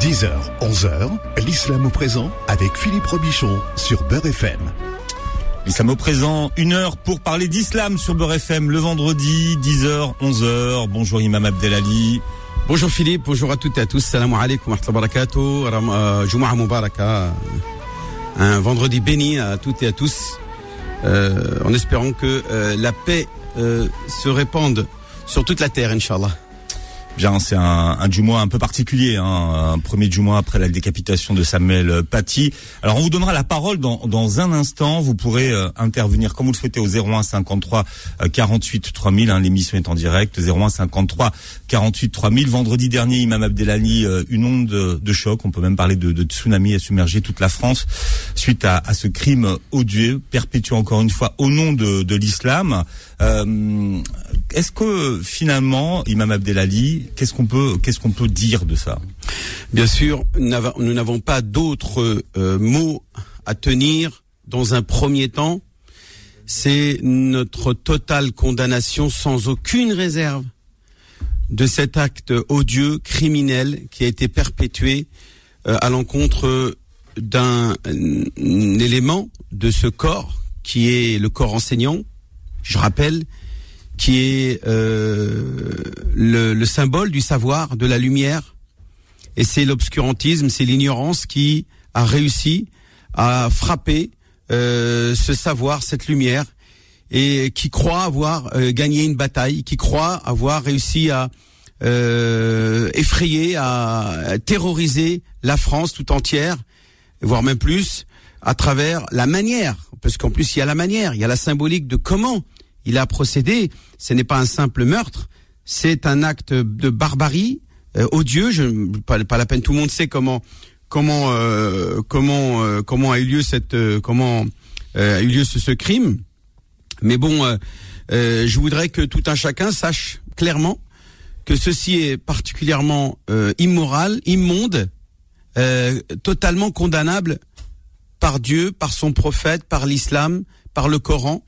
10h, 11h, l'islam au présent avec Philippe Robichon sur Beurre FM. L'islam au présent, une heure pour parler d'islam sur Beurre FM le vendredi, 10h, 11h. Bonjour Imam Abdelali. Bonjour Philippe, bonjour à toutes et à tous. Salam alaikum wa barakatuh. Euh, Jumu'ah Mubaraka. Un vendredi béni à toutes et à tous. Euh, en espérant que euh, la paix euh, se répande sur toute la terre, Inch'Allah. Bien, c'est un, un Jumu'ah un peu particulier, hein, un premier Jumu'ah après la décapitation de Samuel Paty. Alors, on vous donnera la parole dans, dans un instant. Vous pourrez euh, intervenir comme vous le souhaitez au 01 53 48 3000. Hein, L'émission est en direct. 01 53 48 3000. Vendredi dernier, Imam Abdelali, euh, une onde de, choc. On peut même parler de, de tsunami a submergé toute la France suite à, à ce crime odieux, perpétué encore une fois au nom de, de l'islam. Euh, Est-ce que finalement, Imam Abdelali, qu'est-ce qu'on peut, qu'est-ce qu'on peut dire de ça? Bien sûr, nous n'avons pas d'autres euh, mots à tenir dans un premier temps. C'est notre totale condamnation sans aucune réserve de cet acte odieux, criminel, qui a été perpétué euh, à l'encontre d'un élément de ce corps qui est le corps enseignant, je rappelle, qui est euh, le, le, symbole du savoir, de la lumière. Et c'est l'obscurantisme, c'est l'ignorance qui a réussi à frapper euh, ce savoir, cette lumière, et qui croit avoir euh, gagné une bataille, qui croit avoir réussi à effrayer, à terroriser la France tout entière, voire même plus, à travers la manière, parce qu'en plus il y a la manière, il y a la symbolique de comment il a procédé. Ce n'est pas un simple meurtre, c'est un acte de barbarie euh, odieux. Je, pas, pas, la peine, tout le monde sait comment comment euh, comment euh, comment a eu lieu cette comment a eu lieu ce crime. Mais bon, je voudrais que tout un chacun sache clairement que ceci est particulièrement immoral, immonde, totalement condamnable par Dieu, par son prophète, par l'islam, par le Coran.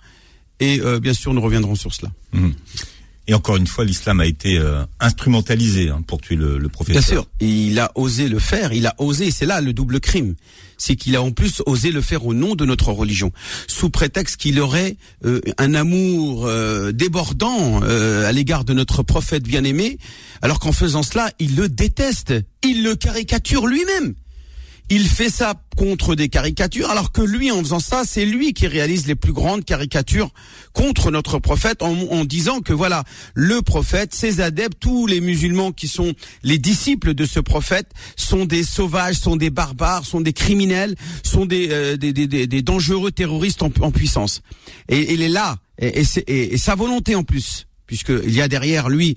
Et euh, bien sûr, nous reviendrons sur cela. Mmh. Et encore une fois, l'islam a été euh, instrumentalisé hein, pour tuer le, le professeur. Bien sûr, il a osé le faire. Il a osé. C'est là le double crime. C'est qu'il a en plus osé le faire au nom de notre religion, sous prétexte qu'il aurait euh, un amour euh, débordant euh, à l'égard de notre prophète bien-aimé, alors qu'en faisant cela, il le déteste. Il le caricature lui-même il fait ça contre des caricatures, alors que lui, en faisant ça, c'est lui qui réalise les plus grandes caricatures contre notre prophète, en, disant que voilà, le prophète, ses adeptes, tous les musulmans qui sont les disciples de ce prophète, sont des sauvages, sont des barbares, sont des criminels, sont des, euh, des, des, des, dangereux terroristes en, puissance. Et il est là, et, et sa volonté en plus, puisqu'il y a derrière lui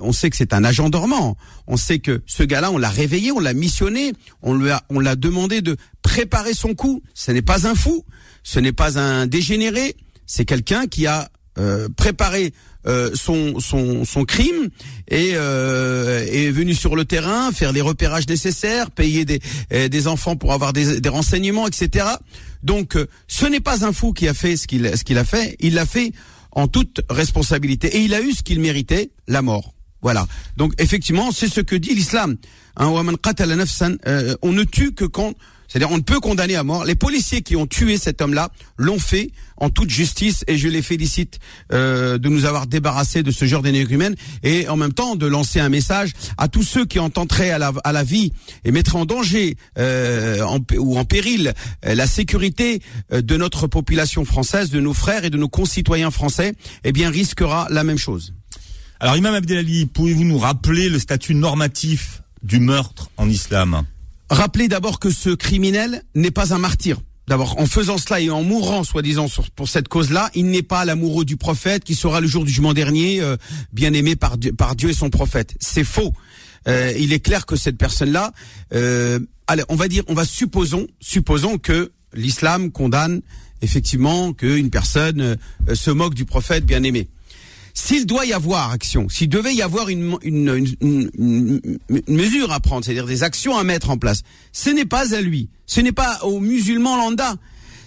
on sait que c'est un agent dormant. On sait que ce gars-là, on l'a réveillé, on l'a missionné, on lui a, on l'a demandé de préparer son coup. Ce n'est pas un fou, ce n'est pas un dégénéré, c'est quelqu'un qui a euh, préparé euh, son, son, son crime et euh, est venu sur le terrain faire les repérages nécessaires, payer des, des enfants pour avoir des, des renseignements, etc. Donc, ce n'est pas un fou qui a fait ce qu'il ce qu'il a fait. Il l'a fait en toute responsabilité. Et il a eu ce qu'il méritait, la mort. Voilà. Donc effectivement, c'est ce que dit l'islam. Hein, euh, on ne tue que quand... C'est-à-dire on ne peut condamner à mort. Les policiers qui ont tué cet homme-là l'ont fait en toute justice et je les félicite euh, de nous avoir débarrassés de ce genre d'énergumène et en même temps de lancer un message à tous ceux qui en tenteraient à la, à la vie et mettraient en danger euh, ou en péril euh, la sécurité de notre population française, de nos frères et de nos concitoyens français, eh bien risquera la même chose. Alors Imam Abdelali, pouvez-vous nous rappeler le statut normatif du meurtre en islam? Rappelez d'abord que ce criminel n'est pas un martyr. D'abord, en faisant cela et en mourant, soi-disant, pour cette cause-là, il n'est pas l'amoureux du prophète qui sera le jour du jugement dernier euh, bien aimé par Dieu, et son prophète. C'est faux. Euh, il est clair que cette personne-là, euh, allez, on va dire, on va supposons, supposons que l'islam condamne effectivement qu'une personne se moque du prophète bien aimé. S'il doit y avoir action, s'il devait y avoir une, une, une, une, mesure à prendre, c'est-à-dire des actions à mettre en place, ce n'est pas à lui, ce n'est pas aux musulmans lambda,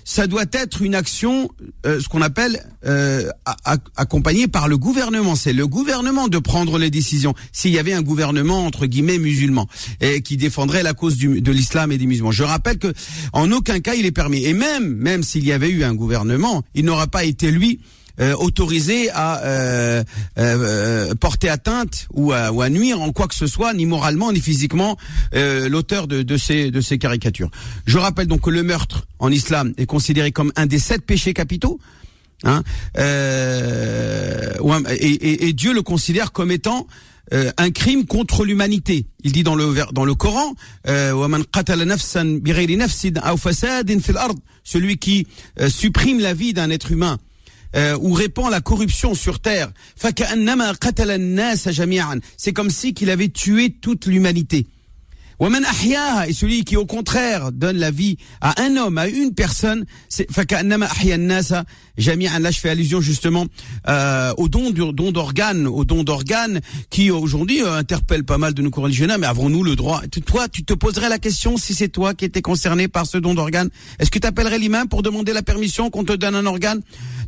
ça doit être une action, euh, ce qu'on appelle euh, accompagnée par le gouvernement. C'est le gouvernement de prendre les décisions. S'il y avait un gouvernement entre guillemets musulman et qui défendrait la cause de l'islam et des musulmans, je rappelle que en aucun cas il est permis. Et même même s'il y avait eu un gouvernement, il n'aura pas été lui euh, autorisé à euh, euh, porter atteinte ou à, ou à, nuire en quoi que ce soit, ni moralement ni physiquement, l'auteur de, de, ces, de ces caricatures. Je rappelle donc que le meurtre en islam est considéré comme un des sept péchés capitaux. Hein, et, et, Dieu le considère comme étant un crime contre l'humanité. Il dit dans le dans le Coran, celui qui supprime la vie d'un être humain euh, ou répand la corruption sur terre. C'est comme si qu'il avait tué toute l'humanité. Et celui qui au contraire donne la vie à un homme, à une personne, c'est Là je fais allusion justement euh, au don, d'organes, au don d'organes qui aujourd'hui euh, interpelle pas mal de nos religionnaires. Mais avons-nous le droit? Toi, tu te poserais la question si c'est toi qui étais concerné par ce don d'organes. Est-ce que tu appellerais l'imam pour demander la permission qu'on te donne un organe?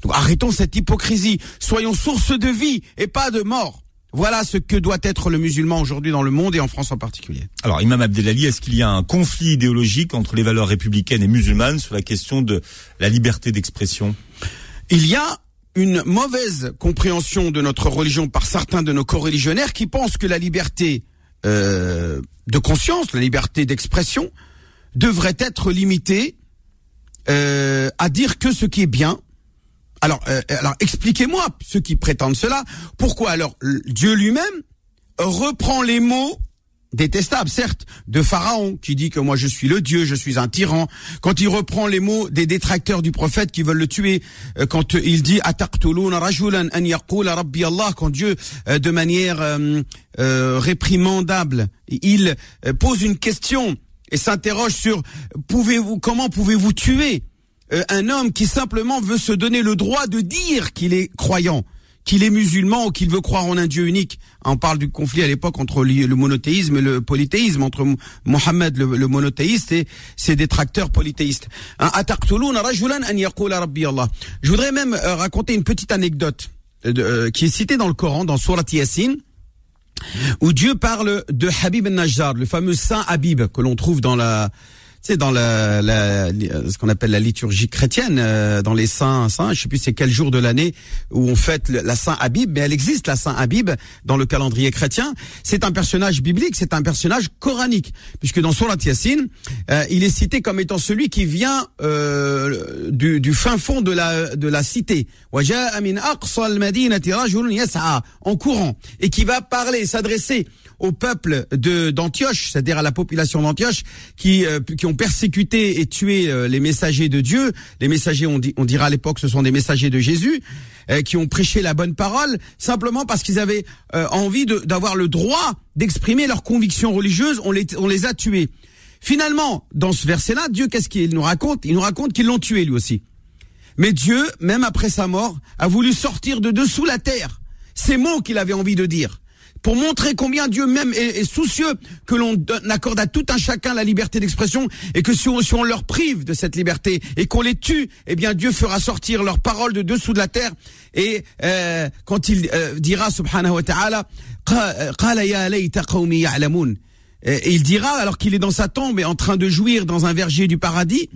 Arrêtons cette hypocrisie. Soyons source de vie et pas de mort. Voilà ce que doit être le musulman aujourd'hui dans le monde et en France en particulier. Alors, Imam Abdelali, est-ce qu'il y a un conflit idéologique entre les valeurs républicaines et musulmanes sur la question de la liberté d'expression? Il y a une mauvaise compréhension de notre religion par certains de nos co-religionnaires qui pensent que la liberté euh, de conscience, la liberté d'expression, devrait être limitée euh, à dire que ce qui est bien alors, euh, alors expliquez-moi, ceux qui prétendent cela, pourquoi alors Dieu lui-même reprend les mots détestables, certes, de Pharaon, qui dit que moi je suis le Dieu, je suis un tyran, quand il reprend les mots des détracteurs du prophète qui veulent le tuer, euh, quand il dit rajulan an quand Dieu, euh, de manière réprimandable, il pose une question et s'interroge sur pouvez-vous, comment pouvez-vous tuer euh, un homme qui simplement veut se donner le droit de dire qu'il est croyant, qu'il est musulman ou qu'il veut croire en un Dieu unique. On parle du conflit à l'époque entre le monothéisme et le polythéisme, entre Mohammed le, monothéiste et ses détracteurs polythéistes. Hein, Je voudrais même euh, raconter une petite anecdote euh, qui est citée dans le Coran, dans Surat Yasin, où Dieu parle de Habib al-Najjar, le fameux saint Habib que l'on trouve dans la c'est dans la, la, ce qu'on appelle la liturgie chrétienne, euh, dans les saints, saints, je sais plus c'est quel jour de l'année où on fête la Saint Habib, mais elle existe la Saint Habib dans le calendrier chrétien. C'est un personnage biblique, c'est un personnage coranique, puisque dans Surat Yassine, euh, il est cité comme étant celui qui vient euh, du, du, fin fond de la de la cité, en courant, et qui va parler, s'adresser au peuple de d'Antioche, c'est-à-dire à la population d'Antioche, qui euh, qui ont persécuté et tué euh, les messagers de Dieu. Les messagers, on, dit, on dira à l'époque, ce sont des messagers de Jésus, euh, qui ont prêché la bonne parole simplement parce qu'ils avaient envie d'avoir le droit d'exprimer leurs convictions religieuses. On les on les a tués. Finalement, dans ce verset-là, Dieu, qu'est-ce qu'il nous raconte? Il nous raconte qu'ils l'ont tué lui aussi. Mais Dieu, même après sa mort, a voulu sortir de dessous la terre ces mots qu'il avait envie de dire pour montrer combien Dieu même est, soucieux que l'on accorde à tout un chacun la liberté d'expression et que si on, leur prive de cette liberté et qu'on les tue, eh bien Dieu fera sortir leurs paroles de dessous de la terre et euh, quand il euh, dira subhanahu wa ta'ala et il dira alors qu'il est dans sa tombe et en train de jouir dans un verger du paradis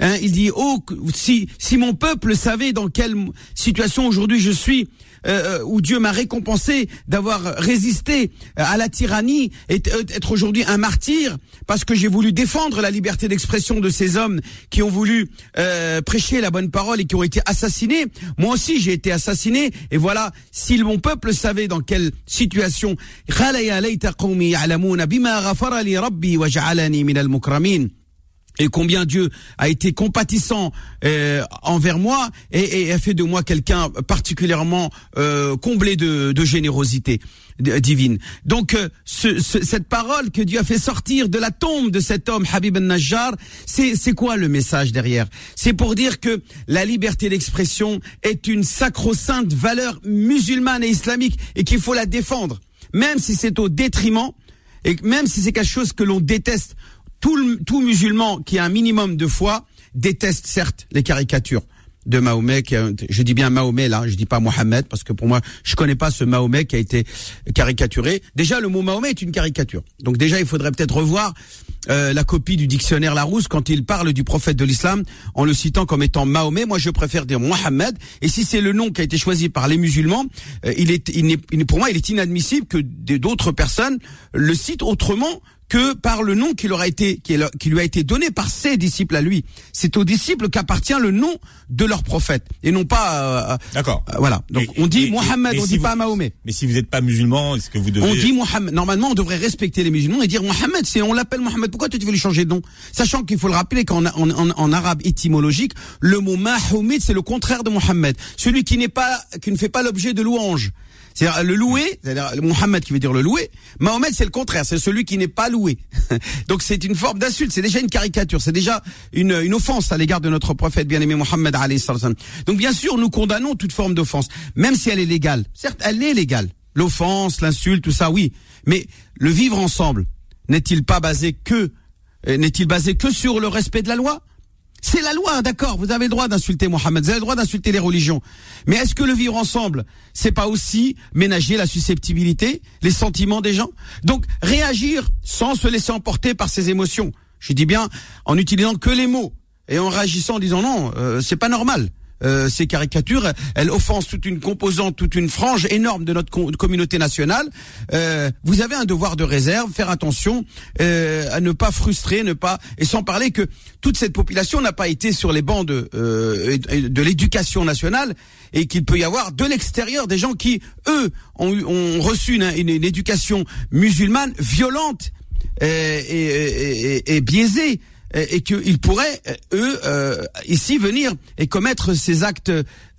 hein, il dit oh si si mon peuple savait dans quelle situation aujourd'hui je suis euh, euh, où Dieu m'a récompensé d'avoir résisté à la tyrannie et être aujourd'hui un martyr parce que j'ai voulu défendre la liberté d'expression de ces hommes qui ont voulu euh, prêcher la bonne parole et qui ont été assassinés. Moi aussi, j'ai été assassiné. Et voilà, si mon peuple savait dans quelle situation et combien Dieu a été compatissant euh, envers moi et, a fait de moi quelqu'un particulièrement euh, comblé de, générosité divine. Donc euh, cette parole que Dieu a fait sortir de la tombe de cet homme Habib al-Najjar, c'est quoi le message derrière? C'est pour dire que la liberté d'expression est une sacro-sainte valeur musulmane et islamique et qu'il faut la défendre, même si c'est au détriment et même si c'est quelque chose que l'on déteste tout, tout musulman qui a un minimum de foi déteste certes les caricatures de Mahomet, je dis bien Mahomet là, je dis pas Mohamed parce que pour moi, je connais pas ce Mahomet qui a été caricaturé. Déjà, le mot Mahomet est une caricature. Donc déjà, il faudrait peut-être revoir euh, la copie du dictionnaire Larousse quand il parle du prophète de l'islam en le citant comme étant Mahomet. Moi, je préfère dire Mohamed. Et si c'est le nom qui a été choisi par les musulmans, euh, il est, il est, pour moi, il est inadmissible que d'autres personnes le citent autrement que par le nom qui, leur a été, qui, lui a été donné par ses disciples à lui. C'est aux disciples qu'appartient le nom de leur prophète et non pas. Euh, euh, D'accord. Euh, voilà. Donc on dit Mohammed, on dit pas Mahomet. Mais si vous n'êtes pas musulman, est-ce que vous devez On dit Mohammed. Normalement, on devrait respecter les musulmans et dire Mohammed. C'est on l'appelle Mohammed. Pourquoi tu veux lui changer de nom? Sachant qu'il faut le rappeler qu'en en, en, arabe étymologique, le mot Mahomet c'est le contraire de Mohammed. Celui qui n'est pas, qui ne fait pas l'objet de louange. C'est-à-dire le loué, c'est-à-dire Mohammed qui veut dire le loué. Mahomet c'est le contraire, c'est celui qui n'est pas loué. Donc c'est une forme d'insulte, c'est déjà une caricature, c'est déjà une, offense à l'égard de notre prophète bien-aimé Mohammed Donc bien sûr, nous condamnons toute forme d'offense, même si elle est légale. Certes, elle est légale. L'offense, l'insulte, tout ça, oui. Mais le vivre ensemble n'est-il pas basé que euh, n'est-il basé que sur le respect de la loi? C'est la loi, d'accord, vous avez le droit d'insulter Mohammed, vous avez le droit d'insulter les religions. Mais est-ce que le vivre ensemble, c'est pas aussi ménager la susceptibilité, les sentiments des gens? Donc réagir sans se laisser emporter par ses émotions. Je dis bien en utilisant que les mots et en réagissant en disant non, euh, c'est pas normal. Euh, ces caricatures, elles offensent toute une composante, toute une frange énorme de notre communauté nationale. Euh, vous avez un devoir de réserve, faire attention euh, à ne pas frustrer, ne pas et sans parler que toute cette population n'a pas été sur les bancs de, de l'éducation nationale et qu'il peut y avoir de l'extérieur des gens qui eux ont, ont reçu une, une, éducation musulmane violente et, et, et biaisée et qu'ils pourraient eux euh, ici venir et commettre ces actes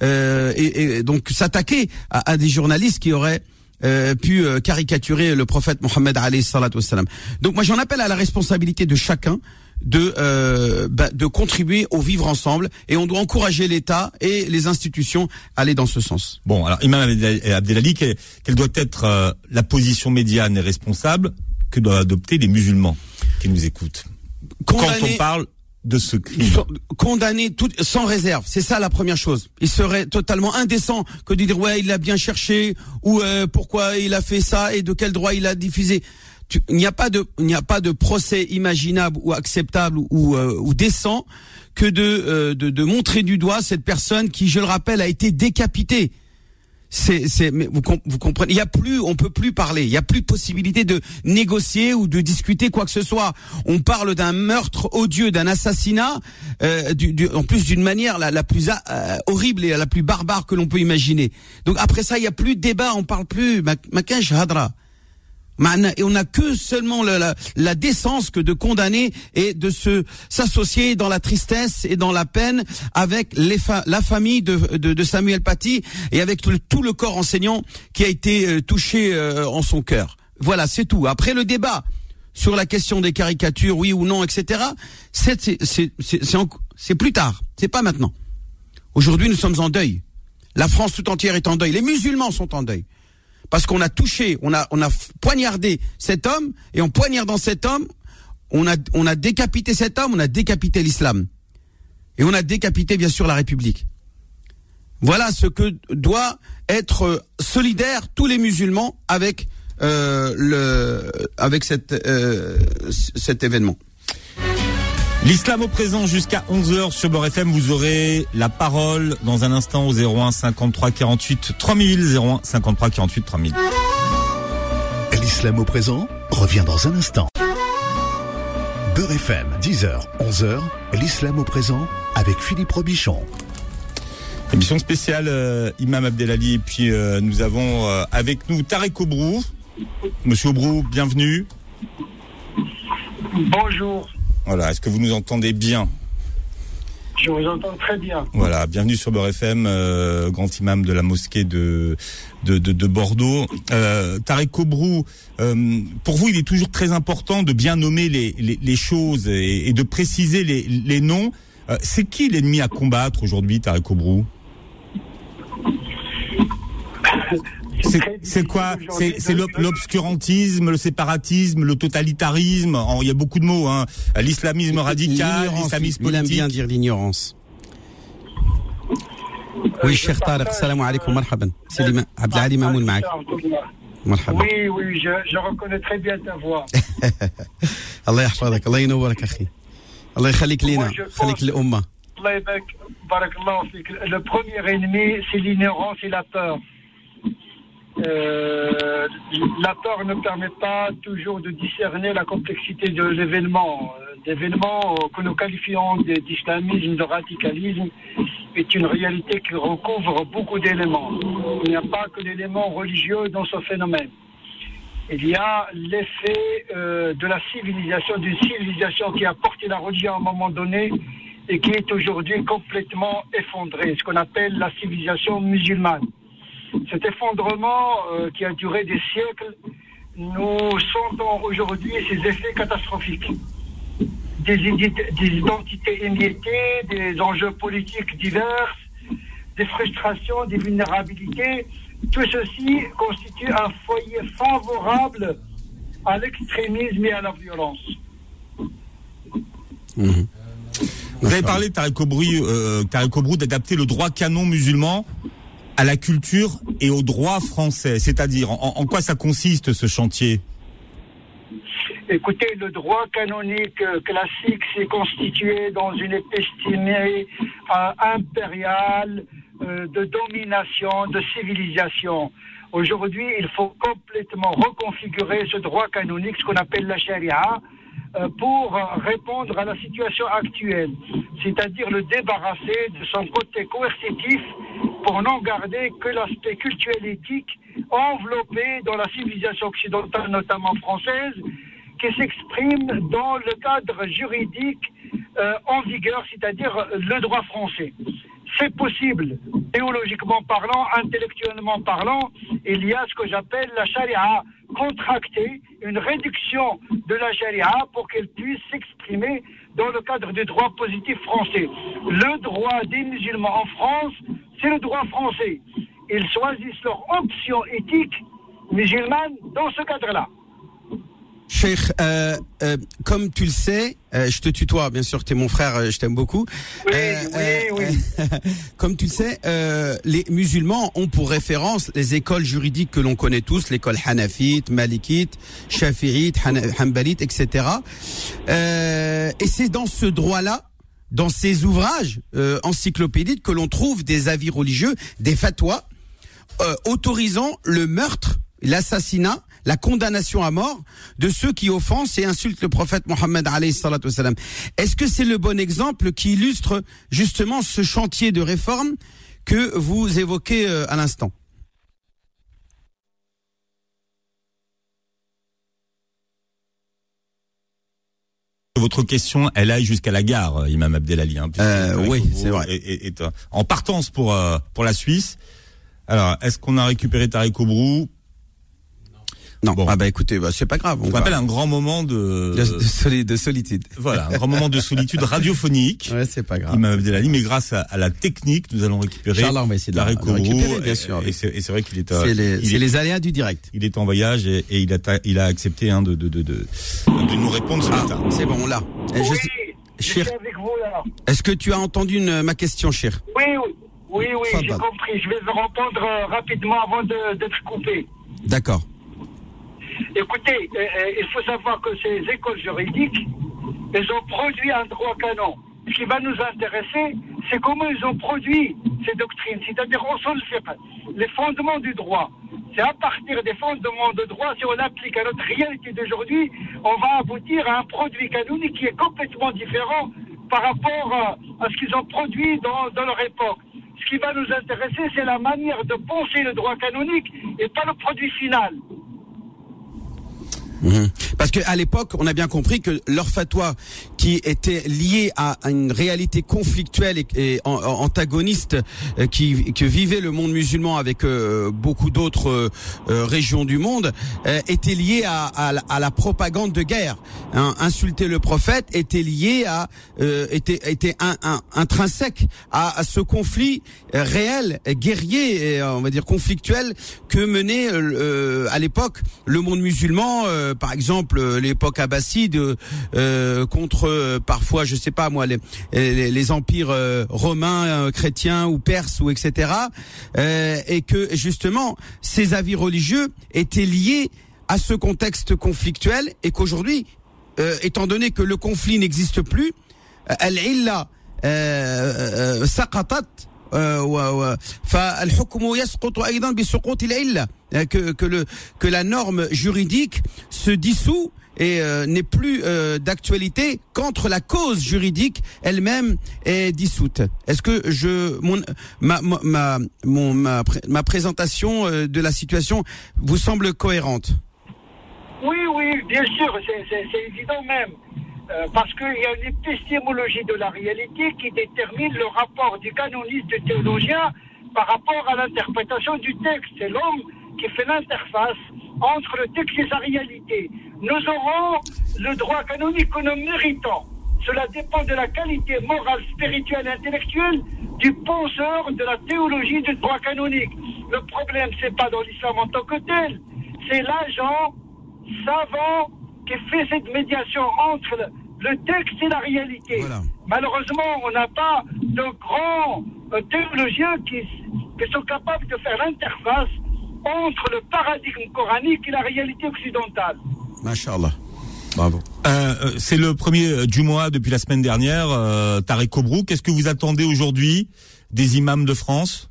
euh, et, donc s'attaquer à, des journalistes qui auraient euh, pu caricaturer le prophète Mohammed alayhi Donc moi j'en appelle à la responsabilité de chacun de bah, de contribuer au vivre ensemble et on doit encourager l'État et les institutions à aller dans ce sens. Bon alors Imam Abdelali quelle, quelle doit être la position médiane et responsable que doivent adopter les musulmans qui nous écoutent? Quand on parle de ce crime. Condamné tout, sans réserve, c'est ça la première chose. Il serait totalement indécent que de dire ouais il l'a bien cherché ou euh, pourquoi il a fait ça et de quel droit il a diffusé. il n'y a pas de il n'y a pas de procès imaginable ou acceptable ou, euh, ou décent que de, euh, de de montrer du doigt cette personne qui je le rappelle a été décapitée c'est, c'est, vous, vous comprenez, il y a plus, on peut plus parler, il y a plus de possibilité de négocier ou de discuter quoi que ce soit. On parle d'un meurtre odieux, d'un assassinat, euh, du, en plus d'une manière la, la plus euh, horrible et la plus barbare que l'on peut imaginer. Donc après ça, il y a plus de débat, on parle plus. Makin hadra. Et on n'a que seulement la, décence que de condamner et de se s'associer dans la tristesse et dans la peine avec la famille de, Samuel Paty et avec tout le, corps enseignant qui a été euh, touché euh, en son cœur. Voilà, c'est tout. Après le débat sur la question des caricatures, oui ou non, etc. C'est plus tard. C'est pas maintenant. Aujourd'hui, nous sommes en deuil. La France tout entière est en deuil. Les musulmans sont en deuil parce qu'on a touché, on a, poignardé cet homme, et en poignardant cet homme, on a, décapité cet homme, on a décapité l'islam. Et on a décapité, bien sûr, la République. Voilà ce que doit être solidaire tous les musulmans avec euh, le, avec cette, euh, cet événement. L'islam au présent jusqu'à 11h sur Beurre FM. Vous aurez la parole dans un instant au 01 53 48 3000. 01 53 48 3000. L'islam au présent revient dans un instant. Beurre FM, 10h, 11h. L'islam au présent avec Philippe Robichon. Émission spéciale euh, Imam Abdelali et puis euh, nous avons euh, avec nous Tarek Obrou. Monsieur Obrou, bienvenue. Bonjour. Voilà, est-ce que vous nous entendez bien je vous entends très bien. Voilà, bienvenue sur Beurre FM, euh, grand imam de la mosquée de de, de, Bordeaux. Euh, Tarek Kobrou, euh, pour vous, il est toujours très important de bien nommer les, les, choses et, de préciser les, les noms. Euh, c'est qui l'ennemi à combattre aujourd'hui, Tarek Kobrou c'est quoi C'est l'obscurantisme, le séparatisme, le totalitarisme. Il y a beaucoup de mots. Hein. L'islamisme radical, l'islamisme politique. Il aime bien dire l'ignorance. Oui, euh, Cheikh Tarek, salam alaikum, euh, marhaban. C'est Abdelhadi Mamoun Maak. Oui, oui, je, je reconnais très bien ta voix. Allah yahfadak, Allah yinouwarak, akhi. Allah yakhalik lina, khalik l'umma. Allah yabarak, barakallahu fik. Le premier ennemi, c'est l'ignorance et la peur euh, la peur ne permet pas toujours de discerner la complexité de l'événement. L'événement que nous qualifions d'islamisme, de radicalisme, est une réalité qui recouvre beaucoup d'éléments. Il n'y a pas que l'élément religieux dans ce phénomène. Il y a l'effet euh, de la civilisation, d'une civilisation qui a porté la religion à un moment donné et qui est aujourd'hui complètement effondrée, ce qu'on appelle la civilisation musulmane. Cet effondrement euh, qui a duré des siècles, nous sentons aujourd'hui ses effets catastrophiques. Des, des identités émiettées, des enjeux politiques divers, des frustrations, des vulnérabilités. Tout ceci constitue un foyer favorable à l'extrémisme et à la violence. Mhm. Vous avez parlé, Tarek euh, d'adapter le droit canon musulman à la culture et au droit français C'est-à-dire, en, quoi ça consiste ce chantier? Écoutez, le droit canonique classique s'est constitué dans une estimée euh, impériale euh, de domination, de civilisation. Aujourd'hui, il faut complètement reconfigurer ce droit canonique, ce qu'on appelle la charia, euh, pour répondre à la situation actuelle, c'est-à-dire le débarrasser de son côté coercitif pour n'en garder que l'aspect culturel éthique enveloppé dans la civilisation occidentale, notamment française, qui s'exprime dans le cadre juridique euh, en vigueur, c'est-à-dire le droit français. C'est possible, théologiquement parlant, intellectuellement parlant, il y a ce que j'appelle la charia contractée, une réduction de la charia pour qu'elle puisse s'exprimer dans le cadre du droit positif français. Le droit des musulmans en France, c'est le droit français. Ils choisissent leur option éthique musulmane dans ce cadre-là. Cheikh, euh, euh, comme tu le sais, euh, je te tutoie, bien sûr, tu es mon frère, je t'aime beaucoup. Oui, oui, oui. comme tu le sais, les musulmans ont pour référence les écoles juridiques que l'on connaît tous, l'école hanafite, malikite, shafi'ite, hanbalite, etc. et c'est dans ce droit-là dans ces ouvrages encyclopédiques que l'on trouve des avis religieux, des fatwas, autorisant le meurtre, l'assassinat la condamnation à mort de ceux qui offensent et insultent le prophète Mohammed Est-ce que c'est le bon exemple qui illustre justement ce chantier de réforme que vous évoquez euh, à l'instant? Votre question, elle aille jusqu'à la gare, euh, Imam Abdelali. Hein, euh, oui, c'est vrai. en partance pour pour la Suisse. Alors, est-ce qu'on a récupéré Tariq Obrou non. Ah bah écoutez, bah, c'est pas grave. On, appelle un grand moment de de, de, solitude. Voilà, un grand moment de solitude radiophonique. Ouais, c'est pas grave. Il m'a dit, mais grâce à, la technique, nous allons récupérer. Inch'Allah, on va essayer de la, récupérer, bien sûr. Et, c'est vrai qu'il est. C'est les, les, aléas du direct. Il est en voyage et, il a il a accepté hein, de, de, de, de de nous répondre ce ah, matin. C'est bon, là. Oui, je, suis avec vous là. Est-ce que tu as entendu une, ma question, cher Oui, oui, oui, oui j'ai compris. Je vais vous répondre euh, rapidement avant d'être coupé. D'accord. Écoutez, euh, euh, il faut savoir que ces écoles juridiques, elles ont produit un droit canon. Ce qui va nous intéresser, c'est comment ils ont produit ces doctrines, c'est-à-dire on les fondements du droit. C'est à partir des fondements de droit, si on l'applique à notre réalité d'aujourd'hui, on va aboutir à un produit canonique qui est complètement différent par rapport à, ce qu'ils ont produit dans leur époque. Ce qui va nous intéresser, c'est la manière de penser le droit canonique et pas le produit final. Mhm. Parce qu'à l'époque, on a bien compris que leur fatwa, qui était lié à une réalité conflictuelle et, antagoniste euh, qui, que vivait le monde musulman avec euh, beaucoup d'autres euh, régions du monde, était lié à, à, la propagande de guerre. Hein, insulter le prophète était lié à était était intrinsèque à, ce conflit réel, guerrier, on va dire conflictuel que menait à l'époque le monde musulman par exemple euh, l'époque abbasside euh, contre parfois je sais pas moi les, les, empires romains chrétiens ou perses ou etc et que justement ces avis religieux étaient liés à ce contexte conflictuel et qu'aujourd'hui étant donné que le conflit n'existe plus al-illa saqatat que, que, le, que la norme juridique se dissout et euh, n'est plus euh, d'actualité qu'entre la cause juridique elle-même est dissoute. Est-ce que je mon ma ma mon, ma, ma présentation euh, de la situation vous semble cohérente? Oui oui, bien sûr, c'est évident même. parce qu'il y a une épistémologie de la réalité qui détermine le rapport du canoniste théologien par rapport à l'interprétation du texte. C'est l'homme qui fait l'interface entre le texte et sa réalité. Nous aurons le droit canonique que nous méritons. Cela dépend de la qualité morale, spirituelle et intellectuelle du penseur de la théologie du droit canonique. Le problème, c'est pas dans l'islam en tant que tel, c'est l'agent savant qui fait cette médiation entre le texte et la réalité. Malheureusement, on n'a pas de grands euh, théologiens qui, qui sont capables de faire l'interface entre le paradigme coranique et la réalité occidentale. Masha'Allah. Bravo. Euh, euh, c'est le premier euh, du mois depuis la semaine dernière, euh, Tarek Kobrou. Qu'est-ce que vous attendez aujourd'hui des imams de France?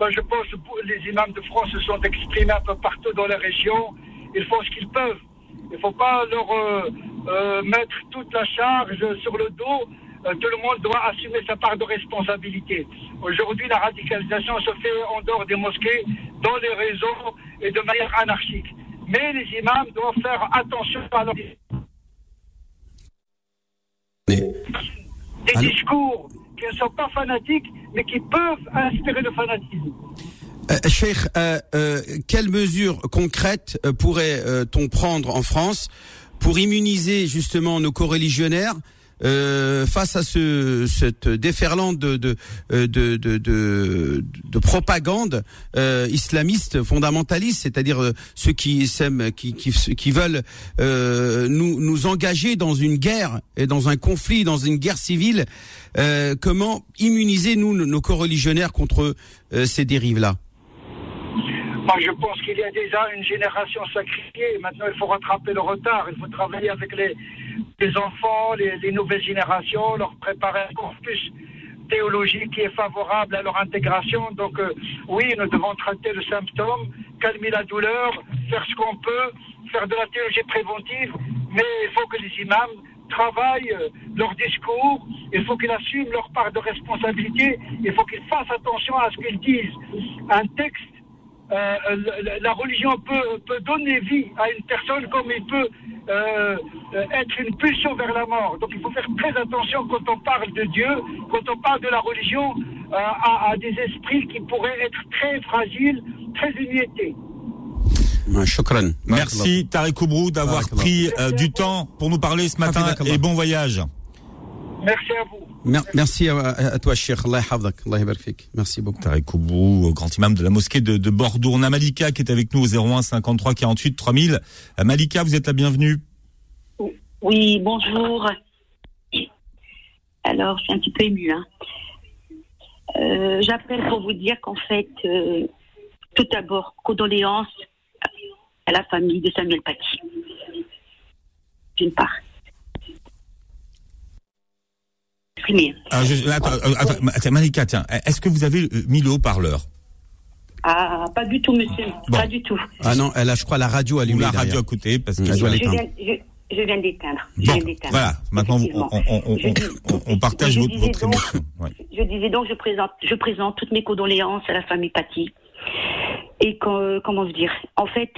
Ben, Je pense que les imams de France se sont exprimés un peu partout dans la région. Ils font ce qu'ils peuvent. Il ne faut pas leur euh, mettre toute la charge sur le dos tout le monde doit assumer sa part de responsabilité. Aujourd'hui, la radicalisation se fait en dehors des mosquées, dans les réseaux et de manière anarchique. Mais les imams doivent faire attention à leur... Des discours qui ne sont pas fanatiques, mais qui peuvent inspirer le fanatisme. Euh, Cheikh, euh, euh, quelles mesures concrètes pourrait-on prendre en France pour immuniser justement nos co-religionnaires euh, face à ce, cette déferlante de, de, euh, de, de, de, propagande euh, islamiste fondamentaliste, c'est-à-dire ceux qui, qui, qui, qui veulent nous, nous engager dans une guerre et dans un conflit, dans une guerre civile, comment immuniser nous nos co-religionnaires contre ces dérives-là? Moi, je pense qu'il y a déjà une génération sacrifiée. Maintenant, il faut rattraper le retard. Il faut travailler avec les, les enfants, les, nouvelles générations, leur préparer un corpus théologique qui est favorable à leur intégration. Donc euh, oui, nous devons traiter le symptôme, calmer la douleur, faire ce qu'on peut, faire de la théologie préventive, mais il faut que les imams travaillent euh, leur discours, il faut qu'ils assument leur part de responsabilité, il faut qu'ils fassent attention à ce qu'ils disent. Un texte euh, la religion peut, peut, donner vie à une personne comme il peut euh, être une pulsion vers la mort. Donc il faut faire très attention quand on parle de Dieu, quand on parle de la religion, euh, à, à, des esprits qui pourraient être très fragiles, très émiettés. Merci Tariq Koubrou d'avoir pris euh, du temps pour nous parler ce matin et bon voyage. Merci à vous. Merci à, toi, Cheikh. Allah Allah Merci beaucoup. Tarek Koubou, grand imam de la mosquée de, de, Bordeaux. On a Malika qui est avec nous au 01 53 48 3000. Malika, vous êtes la bienvenue. Oui, bonjour. Alors, je suis un petit peu émue. Hein. Euh, j'appelle pour vous dire qu'en fait, euh, tout d'abord, condoléances à la famille de Samuel Paty. D'une part. Ah, attends, Malika, tiens, est-ce que vous avez euh, mis le haut-parleur? Ah, pas du tout, monsieur. Pas du tout. Ah non, elle a, je crois, la radio allumée. la radio à côté, parce que je, doit l'éteindre. Je, viens d'éteindre. Bon, voilà. Maintenant, on, on, on, on, partage votre, votre émotion. Je disais donc, je présente, je présente toutes mes condoléances à la famille Paty. Et comment vous dire? En fait,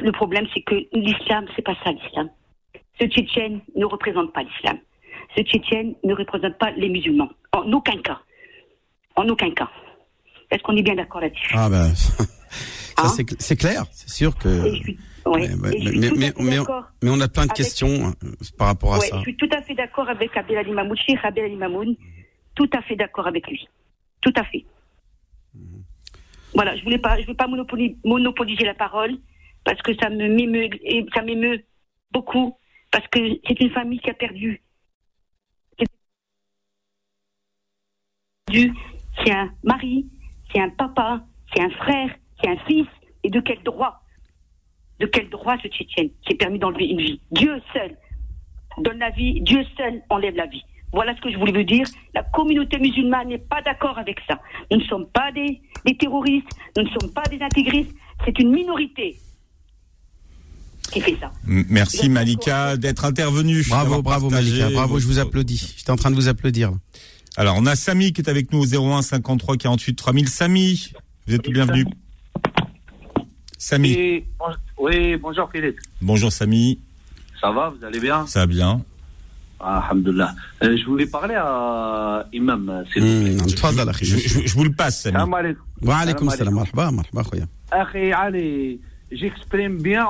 le problème, c'est que l'islam, c'est pas ça l'islam. Ce Tchétchène ne représente pas l'islam. Ce Tchétchène ne représente pas les musulmans. En aucun cas. En aucun cas. Est-ce qu'on est bien d'accord là-dessus? Ah ben, Hein c'est clair, c'est sûr que. Suis- ouais. Mais, on a plein de avec- questions euh, par rapport à Ouais, ça. je suis tout à fait d'accord avec Abdel Ali Mahmoud, Cheikh Abdel Ali Mahmoud. Tout à fait d'accord avec lui. Tout à fait. Voilà, je voulais pas, je veux pas monopoli- monopoliser la parole parce que ça me m'émeut ça m'émeut beaucoup parce que c'est une famille qui a perdu. qui a perdu. C'est un mari, c'est un papa, c'est un frère, c'est un fils. Et de quel droit De quel droit ce Tchétchène qui est permis d'enlever une vie? Dieu seul donne la vie, Dieu seul enlève la vie. Voilà ce que je voulais vous dire. La communauté musulmane n'est pas d'accord avec ça. Nous ne sommes pas des, des terroristes, nous ne sommes pas des intégristes, c'est une minorité qui fait ça. Merci Malika d'être intervenue. Bravo, bravo Malika, bravo, je vous applaudis. J'étais en train de vous applaudir. Alors, on a Samy qui est avec nous au 01 53 48 3000. Samy, vous êtes tout bienvenu. Samy. Oui, bon, oui, bonjour Philippe. Bonjour Samy. Ça va, vous allez bien? Ça va bien. Ah, alhamdoulilah. Euh, je voulais parler à Imam. S'il vous plaît. Hmm, je vous le passe, Samy. Salam alaikum. Wa alaikum salam. Marhaba, marhaba, khoya. Akhi Ali j'exprime bien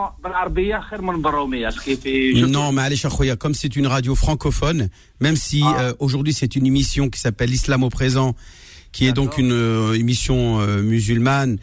Non, mais allez, Chakhoya, comme c'est une radio francophone, même si euh, aujourd'hui c'est une émission qui s'appelle Islam au présent, qui est donc une euh, émission euh, musulmane,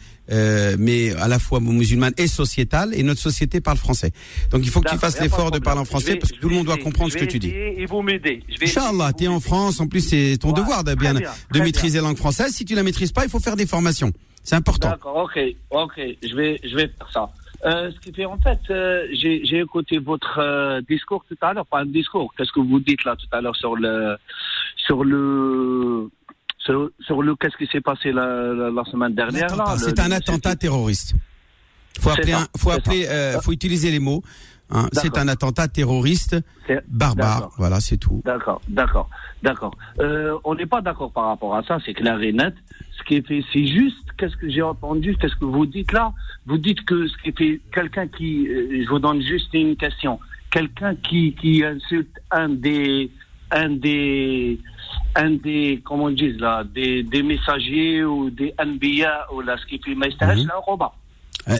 mais à la fois musulmane et sociétale, et notre société parle français. Donc il faut que tu fasses l'effort de parler en français, parce que tout le monde doit comprendre ce que tu dis. Et vous m'aider. Inch'Allah, tu es en France, en plus c'est ton devoir de, de maîtriser la langue française. Si tu la maîtrises pas, il faut faire des formations. C'est important. D'accord, ok, ok, je vais, je vais faire ça. Euh, ce qui fait en fait, euh, j'ai écouté votre euh, discours tout à l'heure, pas un discours. Qu'est-ce que vous dites là tout à l'heure sur le, sur le, sur, sur le qu'est-ce qui s'est passé la, la, la semaine dernière C'est un attentat terroriste. Faut appeler, ça, un- faut appeler, faut utiliser les mots. Hein. C'est un attentat terroriste C'est- barbare. D'accord. Voilà, c'est tout. D'accord, d'accord, d'accord. Euh, on n'est pas d'accord par rapport à ça, c'est clair et net. Ce qui est fait, c'est juste, qu'est-ce que j'ai entendu, qu'est-ce que vous dites là? Vous dites que ce qui est fait, quelqu'un qui, euh, je vous donne juste une question, quelqu'un qui, qui insulte un des, un des, un des, comment on dit là, des, des messagers ou des anbiya ou là, ce qui fait, mais Mhm. là, Euh,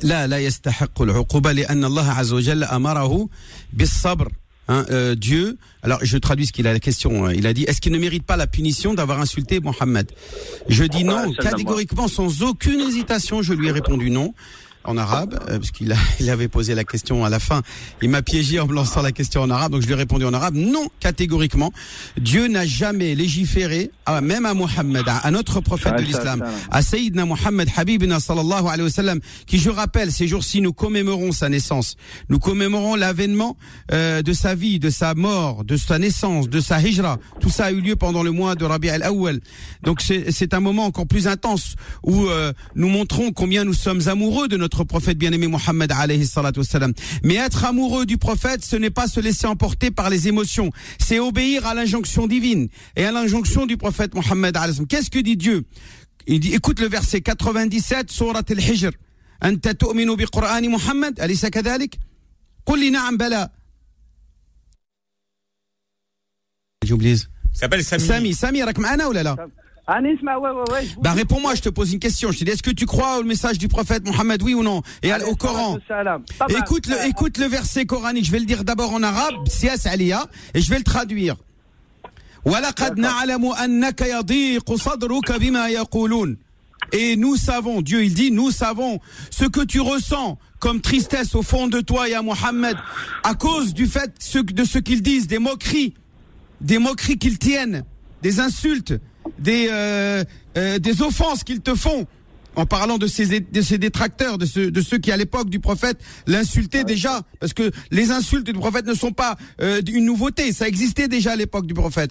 لا لا يستحق العقوبة لأن الله عز وجل أمره بالصبر Hein, euh, Dieu, alors je traduis ce qu'il a la question. hein. Il a dit est-ce qu'il ne mérite pas la punition d'avoir insulté Mohammed Je dis non, Ah, celle-là, catégoriquement, sans aucune hésitation. Je lui ai répondu non en arabe, euh, parce qu'il il avait posé la question à la fin. Il m'a piégé en me lançant la question en arabe, donc je lui ai répondu en arabe. Non, catégoriquement, Dieu n'a jamais légiféré, à- même à Mohammed, à, à notre prophète de l'islam, à Sayyidina Mohammed Habibina sallallahu alayhi wa sallam, qui je rappelle, ces jours-ci, nous commémorons sa naissance. Nous commémorons l'avènement euh, de sa vie, de sa mort, de sa naissance, de sa hijra. Tout ça a eu lieu pendant le mois de Rabi al-Awwal. Donc c'est c'est un moment encore plus intense où euh, nous montrons combien nous sommes amoureux de notre prophète bien-aimé Mohammed alayhi salatu wassalam. Mais être amoureux du prophète, ce n'est pas se laisser emporter par les émotions. C'est obéir à l'injonction divine et à l'injonction du prophète Mohammed alayhi salam. Qu'est-ce que dit Dieu il dit, écoute le verset 97, surat al-Hijr. أنت تؤمن بقرآن محمد أليس كذلك؟ قل لي نعم بلى. J'oublie. Il s'appelle Samy. Sami, Sami, راك معنا ولا لا؟ ah, réponds-moi, je te pose une question. Je te dis, est-ce que tu crois au message du prophète Mohammed, oui ou non? Et au Coran Écoute le, écoute le verset coranique. Je vais le dire d'abord en arabe, Sias Aliya, et je vais le traduire. Et nous savons, Dieu il dit, nous savons ce que tu ressens comme tristesse au fond de toi et à Mohammed à cause du fait de ce qu'ils disent, des moqueries, des moqueries qu'ils tiennent, des insultes des, euh, euh, des offenses qu'ils te font en parlant de ces de ses détracteurs, de, ceux, de ceux qui à l'époque du prophète l'insultaient déjà, parce que les insultes du prophète ne sont pas euh, une nouveauté, ça existait déjà à l'époque du prophète.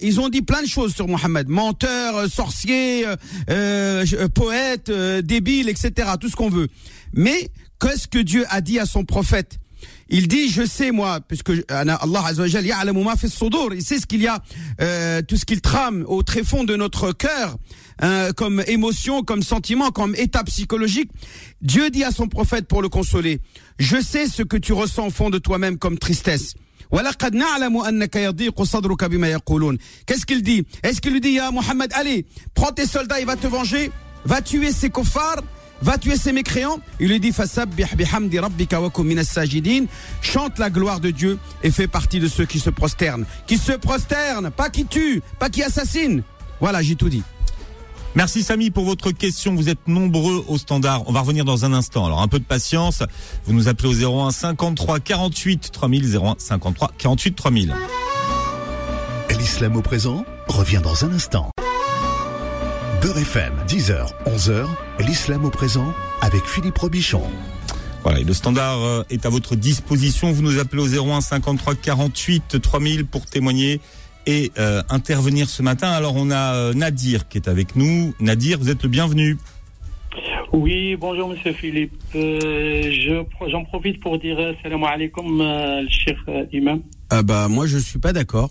Ils ont dit plein de choses sur Mohammed, menteur, euh, sorcier, euh, euh, poète, débile, etc., tout ce qu'on veut. Mais qu'est-ce que Dieu a dit à son prophète? Il dit, je sais moi, puisque Allah Azza wa Jal ya'lamu ma fi as-sudur, il sait ce qu'il y a, euh, tout ce qu'il trame au tréfond de notre cœur. euh, comme émotion, comme sentiment, comme état psychologique. Dieu dit à son prophète pour le consoler, je sais ce que tu ressens au fond de toi-même comme tristesse. Qu'est-ce qu'il dit? Est-ce qu'il lui dit, à Mohammed, allez, prends tes soldats, il va te venger, va tuer ses kofars, va tuer ses mécréants. Il lui dit, chante la gloire de Dieu et fais partie de ceux qui se prosternent. Qui se prosternent, pas qui tuent, pas qui assassinent. Voilà, j'ai tout dit. Merci Samy pour votre question. Vous êtes nombreux au standard. On va revenir dans un instant. Alors un peu de patience. Vous nous appelez au 01 53 48 3000 01 53 48 3000. L'islam au présent revient dans un instant. Beurre FM, 10h, 11h, l'islam au présent avec Philippe Robichon. Voilà, et le standard euh, est à votre disposition. Vous nous appelez au 01 53 48 3000 pour témoigner et euh, intervenir ce matin. Alors on a euh, Nadir qui est avec nous. Nadir, vous êtes le bienvenu. Oui, bonjour Monsieur Philippe. Euh, J'en profite pour dire salam alaikum, le chef imam. Ah bah moi je suis pas d'accord.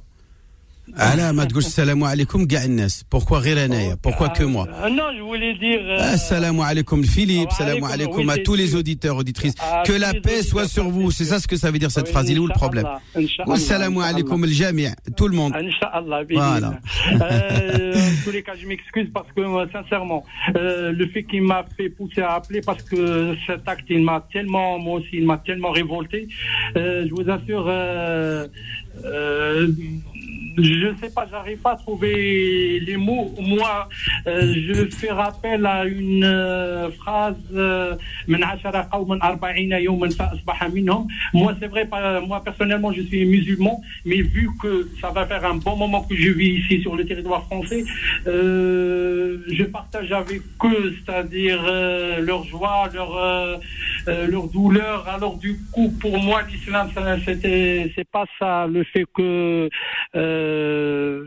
Ala ma tقول السلام عليكم كاع الناس pourquoi غير انايا pourquoi que moi non je voulais dire السلام عليكم Philippe salam alaikum à tous les auditeurs auditrices que la paix soit sur vous c'est ça ce que ça veut dire cette phrase il est où le problème السلام عليكم الجميع tout le monde Inch'Allah voilà en tous les cas je m'excuse parce que sincèrement le fait qu'il m'a fait pousser à appeler parce que cet acte il m'a tellement moi aussi il m'a tellement révolté je vous assure je ne sais pas, j'arrive pas à trouver les mots. Moi, euh, je fais rappel à une euh, phrase euh, Moi, c'est vrai, moi personnellement, je suis musulman, mais vu que ça va faire un bon moment que je vis ici sur le territoire français, je partage avec eux, c'est-à-dire leur joie, leur leur douleur. Alors du coup, pour moi, l'islam, c'était c'est pas ça le fait que euh,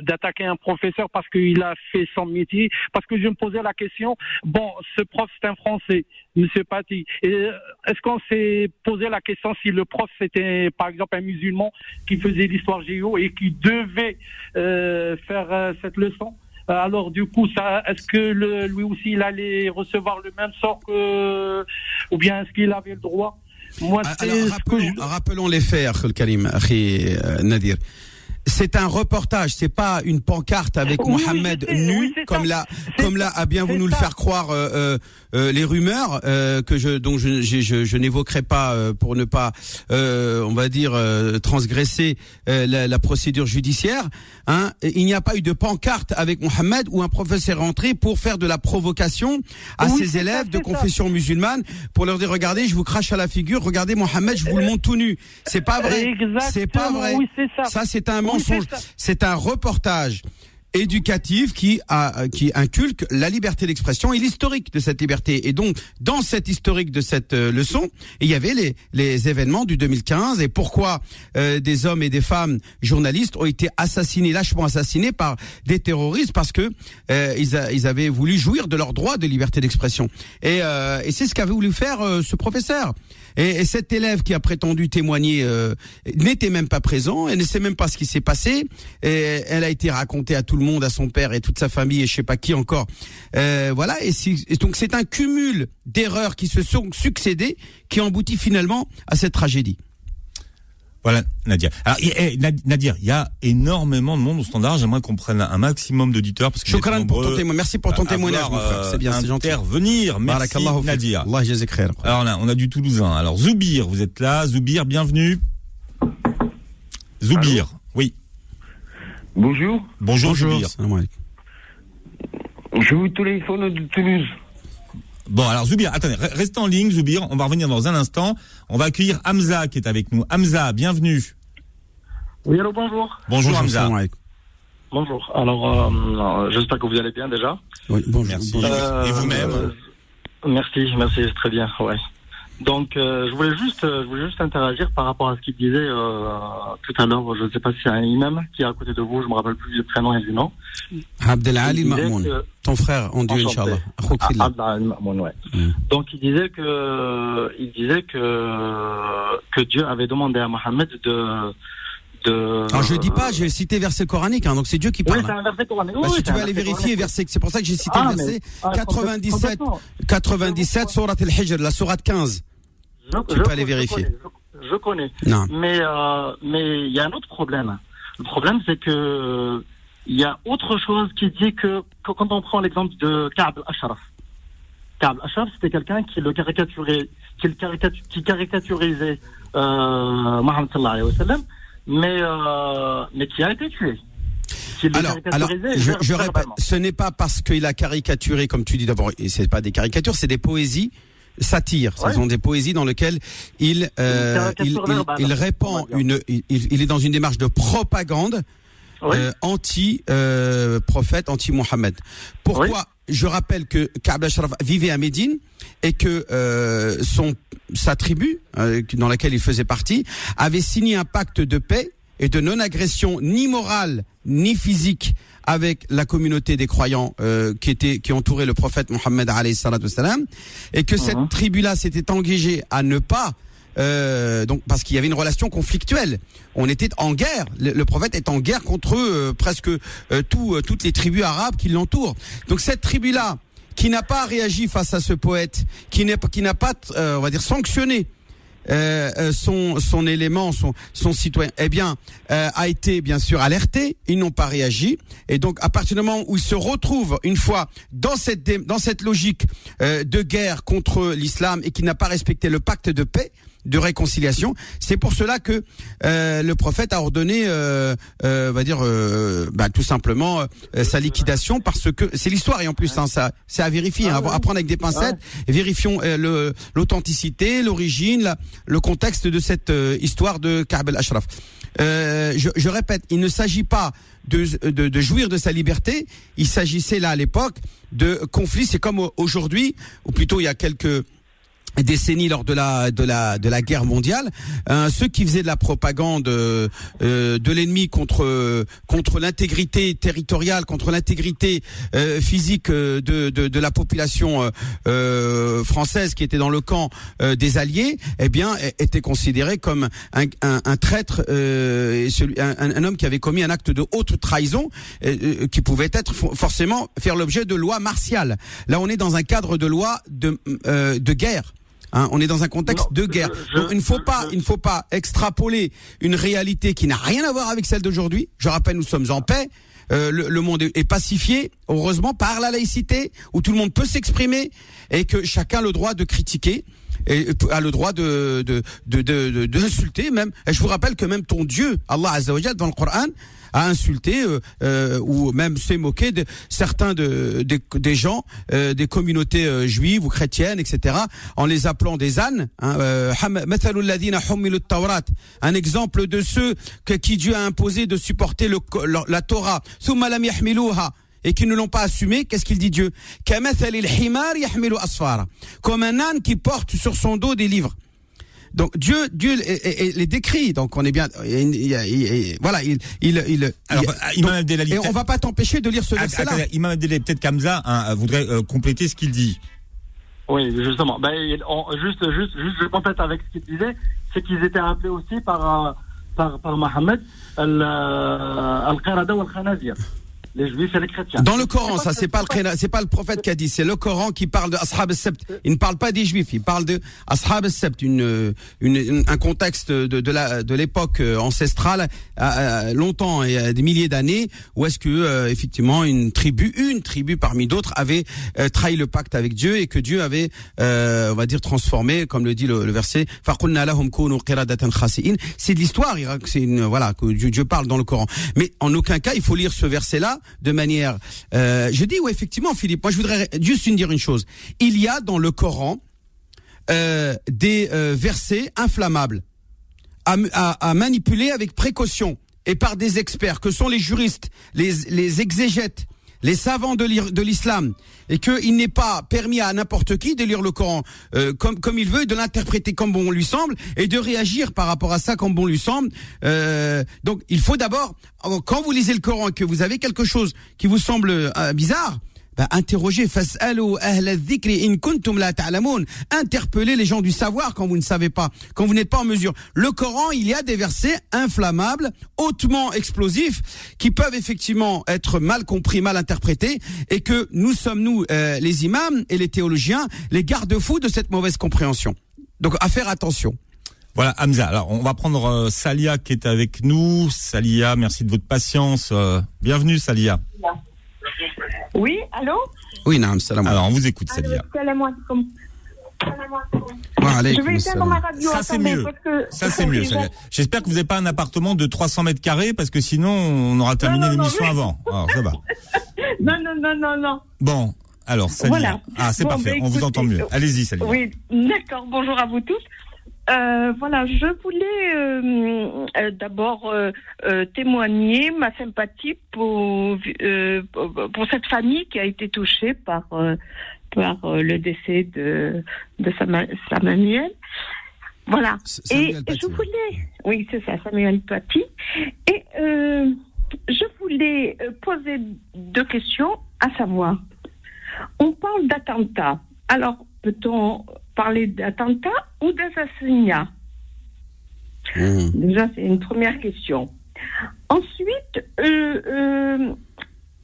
d'attaquer un professeur parce qu'il a fait son métier, parce que je me posais la question, bon, ce prof c'est un Français, Monsieur Paty, est-ce qu'on s'est posé la question si le prof c'était par exemple un musulman qui faisait l'histoire géo et qui devait euh, faire euh, cette leçon? Alors du coup, ça, est-ce que lui aussi il allait recevoir le même sort que, ou bien est-ce qu'il avait le droit? Moi, ah, rappelons, rappelons, les faits, Karim, Nadir c'est un reportage, c'est pas une pancarte avec Mohamed nu, comme là, comme là a bien voulu le faire croire euh, euh, euh, les rumeurs que je, dont je, je, je, n'évoquerai pas pour ne pas, on va dire, transgresser la, la, procédure judiciaire. Hein. Il n'y a pas eu de pancarte avec Mohamed où un professeur est rentré pour faire de la provocation à ses élèves de confession musulmane pour leur dire regardez, je vous crache à la figure, regardez Mohamed, je vous le montre tout nu. C'est pas vrai. C'est pas vrai. ça, ça c'est un c'est un reportage éducatif qui a qui inculque la liberté d'expression et l'historique de cette liberté. Et donc dans cette historique de cette euh, leçon, il y avait les les événements du 2015 et pourquoi euh, des hommes et des femmes journalistes ont été assassinés lâchement assassinés par des terroristes parce que euh, ils, ils avaient voulu jouir de leur droit de liberté d'expression. Et, et c'est ce qu'avait voulu faire ce professeur. Et, cet élève qui a prétendu témoigner euh, n'était même pas présent, elle ne sait même pas ce qui s'est passé. Et elle a été racontée à tout le monde, à son père et toute sa famille et je sais pas qui encore. Euh, voilà. Et, donc c'est un cumul d'erreurs qui se sont succédées qui emboutit finalement à cette tragédie. Voilà, Nadia. Alors, eh, Nadia, il y a énormément de monde au standard. J'aimerais qu'on prenne un maximum d'auditeurs parce que Shukran pour ton témoignage. Merci pour ton témoignage, mon frère. C'est bien, c'est gentil. Intervenir. Merci, Nadia. Alors là, on a du Toulousain. Alors, Zoubir, vous êtes là. Zoubir, bienvenue. Zoubir. Bonjour. Bonjour, Zoubir. Je vous téléphone de Toulouse. Bon, alors Zoubir, attendez, restez en ligne, Zoubir. On va revenir dans un instant. On va accueillir Hamza qui est avec nous. Hamza, bienvenue. Oui, alors bonjour. Bonjour, Hamza. Bonjour. Alors, euh, j'espère que vous allez bien déjà. Oui, bonjour. Merci. Et vous-même euh, Merci, merci, très bien. Ouais. Donc, euh, je voulais juste, je voulais juste interagir par rapport à ce qu'il disait tout à l'heure. Je ne sais pas si c'est un imam qui est à côté de vous. Je me rappelle plus du prénom et du nom. Abdelali Mahmoud, ton frère en Dieu, Inch'Allah. ouais. Mm. Donc, il disait que, il disait que, que Dieu avait demandé à Mohammed de, de. Alors je dis pas, j'ai cité verset coranique, hein, donc c'est Dieu qui parle. Oui, c'est un verset coranique. Bah, Oui, si tu veux aller vérifier, verset, c'est pour ça que j'ai cité Ah, le mais- verset ah, 97, complètement. 97, Surat al-Hijr, la sourate 15. Je, Tu je- peux aller vérifier. connais, Je, connais. Non. Mais euh, mais il y a un autre problème. Le problème, c'est que il y a autre chose qui dit que, que quand on prend l'exemple de Ka'b al-Ashraf. Ka'b al-Ashraf, c'était quelqu'un qui le caricaturait, qui, le caricatu- qui caricaturisait euh, Mohammed sallallahu alayhi wa sallam, mais euh, mais qui a été tué. Alors, alors, je, répète, ce n'est pas parce qu'il a caricaturé, comme tu dis d'abord, et c'est pas des caricatures, c'est des poésies satires. Ce Ouais. sont des poésies dans lesquelles il, euh, il, il, on répand une, il, il est dans une démarche de propagande Oui. euh, anti euh, prophète, anti Mohammed. Pourquoi Je rappelle que Ka'b Ashraf vivait à Médine et que euh, son sa tribu euh, dans laquelle il faisait partie avait signé un pacte de paix et de non-agression ni morale ni physique avec la communauté des croyants euh, qui était qui entourait le prophète Mohammed et que cette tribu-là s'était engagée à ne pas euh, donc parce qu'il y avait une relation conflictuelle. On était en guerre. Le, le prophète est en guerre contre euh, presque euh, tout, euh, toutes les tribus arabes qui l'entourent. Donc cette tribu-là, qui n'a pas réagi face à ce poète, qui n'est pas, qui n'a pas, euh, on va dire, sanctionné euh, euh, son son élément, son son citoyen, eh bien, euh, a été bien sûr alerté. Ils n'ont pas réagi, et donc à partir du moment où ils se retrouvent une fois dans cette dans cette logique de guerre contre l'islam et qui n'a pas respecté le pacte de paix de réconciliation. C'est pour cela que euh, le prophète a ordonné, euh, euh, on va dire, euh, bah, tout simplement euh, sa liquidation parce que c'est l'histoire et en plus hein, ça, c'est à vérifier, hein, à prendre avec des pincettes. Vérifions euh, le- l'authenticité, l'origine, la- le contexte de cette histoire de Ka'b al-Ashraf. Je, je répète, il ne s'agit pas de, de, de jouir de sa liberté. Il s'agissait là à l'époque de conflits. C'est comme au- aujourd'hui, ou plutôt il y a quelques décennies lors de la de la de la guerre mondiale, hein, ceux qui faisaient de la propagande euh, euh, de l'ennemi contre contre l'intégrité territoriale, contre l'intégrité euh, physique de, de la population française qui était dans le camp des alliés, eh bien étaient considérés comme un, un, traître un, homme qui avait commis un acte de haute trahison qui pouvait être fo- forcément faire l'objet de lois martiales. Là, on est dans un cadre de loi de de guerre. Hein, on est dans un contexte de guerre. Donc, il ne faut pas, il ne faut pas extrapoler une réalité qui n'a rien à voir avec celle d'aujourd'hui. Je rappelle, nous sommes en paix. Euh, le, le monde est pacifié, heureusement, par la laïcité, où tout le monde peut s'exprimer et que chacun a le droit de critiquer et a le droit de de de de, de- d'insulter même. Et je vous rappelle que même ton Dieu, Allah Azza wa Jalla, dans le Coran, a insulté euh, euh, ou même s'est moqué de certains de, des- des gens, euh, des communautés euh, juives ou chrétiennes, etc., en les appelant des ânes. hein, euh, un exemple de ceux que, qui Dieu a imposé de supporter le, la, la Torah. Et qui ne l'ont pas assumé, qu'est-ce qu'il dit Dieu. Comme un âne qui porte sur son dos des livres. Donc Dieu, Dieu les- décrit. Donc on est bien. il- il- il- voilà, il, il, il. Alors, il- Imam donc, Abdelali, et on va pas t'empêcher de lire ce Ah, verset-là. Imam Abdelali, peut-être Kamza hein, voudrait euh, compléter ce qu'il dit. Oui, justement. Ben, on- juste, juste, juste, je complète avec ce qu'il disait, c'est qu'ils étaient appelés aussi par, euh, par, par Mohammed al- euh, al-Qarada ou al-Khanazir les juifs et les chrétiens. Dans le Coran, ça, c'est pas, le c'est pas le prophète qui a dit, c'est le Coran qui parle de Ashab Sept. Il ne parle pas des juifs, il parle de Ashab Sept, une, une, un contexte de, de, la, de l'époque euh, ancestrale, à, longtemps et à des milliers d'années, où est-ce que, euh, effectivement, une tribu, une tribu parmi d'autres, avait euh, trahi le pacte avec Dieu et que Dieu avait, euh, on va dire, transformé, comme le dit le, le verset, c'est de l'histoire, c'est une, voilà, que Dieu parle dans le Coran. Mais en aucun cas, il faut lire ce verset-là de manière. Euh, je dis oui, effectivement, Philippe. Moi, je voudrais juste dire une chose. Il y a dans le Coran euh, des euh, versets inflammables à, manipuler avec précaution et par des experts que sont les juristes, les exégètes, les savants de l'islam, et qu'il n'est pas permis à n'importe qui de lire le Coran euh, comme, comme il veut, de l'interpréter comme bon lui semble, et de réagir par rapport à ça comme bon lui semble. Euh, donc il faut d'abord, quand vous lisez le Coran et que vous avez quelque chose qui vous semble euh, bizarre, bah, interrogez, interpellez les gens du savoir quand vous ne savez pas, quand vous n'êtes pas en mesure. Le Coran, il y a des versets inflammables, hautement explosifs, qui peuvent effectivement être mal compris, mal interprétés, et que nous sommes, nous, euh, les imams et les théologiens, les garde-fous de cette mauvaise compréhension. Donc à faire attention. Voilà, Hamza. Alors, on va prendre euh, Salia qui est avec nous. Salia, merci de votre patience. Euh, bienvenue, Salia. Oui, allô Oui, Naam, salam. Alors, on vous écoute, Salia. Salam alaikum. Je vais éteindre ma radio. Ça, c'est mieux. Ça, c'est mieux. J'espère que vous n'avez pas un appartement de 300 mètres carrés parce que sinon, on aura terminé l'émission avant. Alors, ça va. Non, non, non, non, non. Bon, alors, Salia. Voilà. Ah, c'est Bon, parfait. ben, on vous entend mieux. Allez-y, Salia. Oui, d'accord. Bonjour à vous tous. Euh, voilà, je voulais euh, euh, d'abord témoigner ma sympathie pour, euh, pour cette famille qui a été touchée par euh, par le décès de de Samuel. Voilà. Et je voulais, oui, c'est ça, Samuel Paty. Et euh, je voulais poser deux questions, à savoir, on parle d'attentat. Alors, peut-on parler d'attentat ou d'assassinat Déjà, c'est une première question. Ensuite, euh, euh,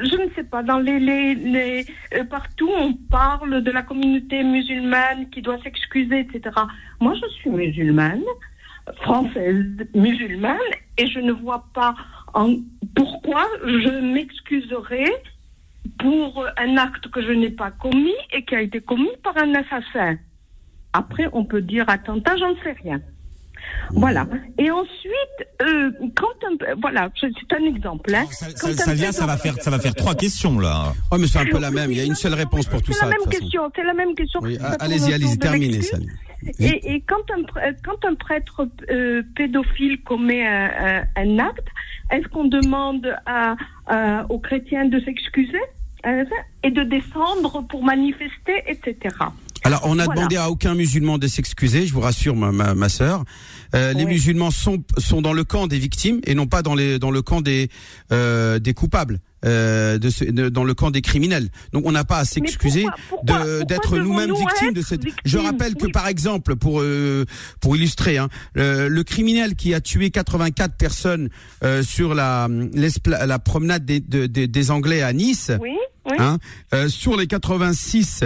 je ne sais pas, dans les, les, les- euh, partout on parle de la communauté musulmane qui doit s'excuser, etc. Moi, je suis musulmane, française musulmane, et je ne vois pas en, pourquoi je m'excuserais pour un acte que je n'ai pas commis et qui a été commis par un assassin. Après, on peut dire attentat, j'en sais rien. Voilà. Et ensuite, euh, quand un, voilà, c'est c'est un exemple. Hein. Quand un Salia, ça va faire, ça va faire trois questions, là. Ouais, mais c'est un peu la même. Il y a une seule réponse pour tout C'est ça. la de même question. C'est la même question. Oui, allez-y, allez-y, terminez. Salia. Et, et quand, un, quand un prêtre euh, pédophile commet un, un- un acte, est-ce qu'on demande à, à- aux chrétiens de s'excuser euh, et de descendre pour manifester, etc. Alors, on n'a Voilà. demandé à aucun musulman de s'excuser, je vous rassure, ma, ma, ma sœur. Euh, Les musulmans sont, sont dans le camp des victimes et non pas dans, les, dans le camp des, euh, des coupables. Euh, de ce- de- dans le camp des criminels. Donc on n'a pas à s'excuser d'être nous-mêmes victimes de cette. victimes? Je rappelle que par exemple, pour euh, pour illustrer, hein, le, le criminel qui a tué 84 personnes euh, sur la la promenade des, de- des- des Anglais à Nice, Oui, oui. Hein, euh, sur les 86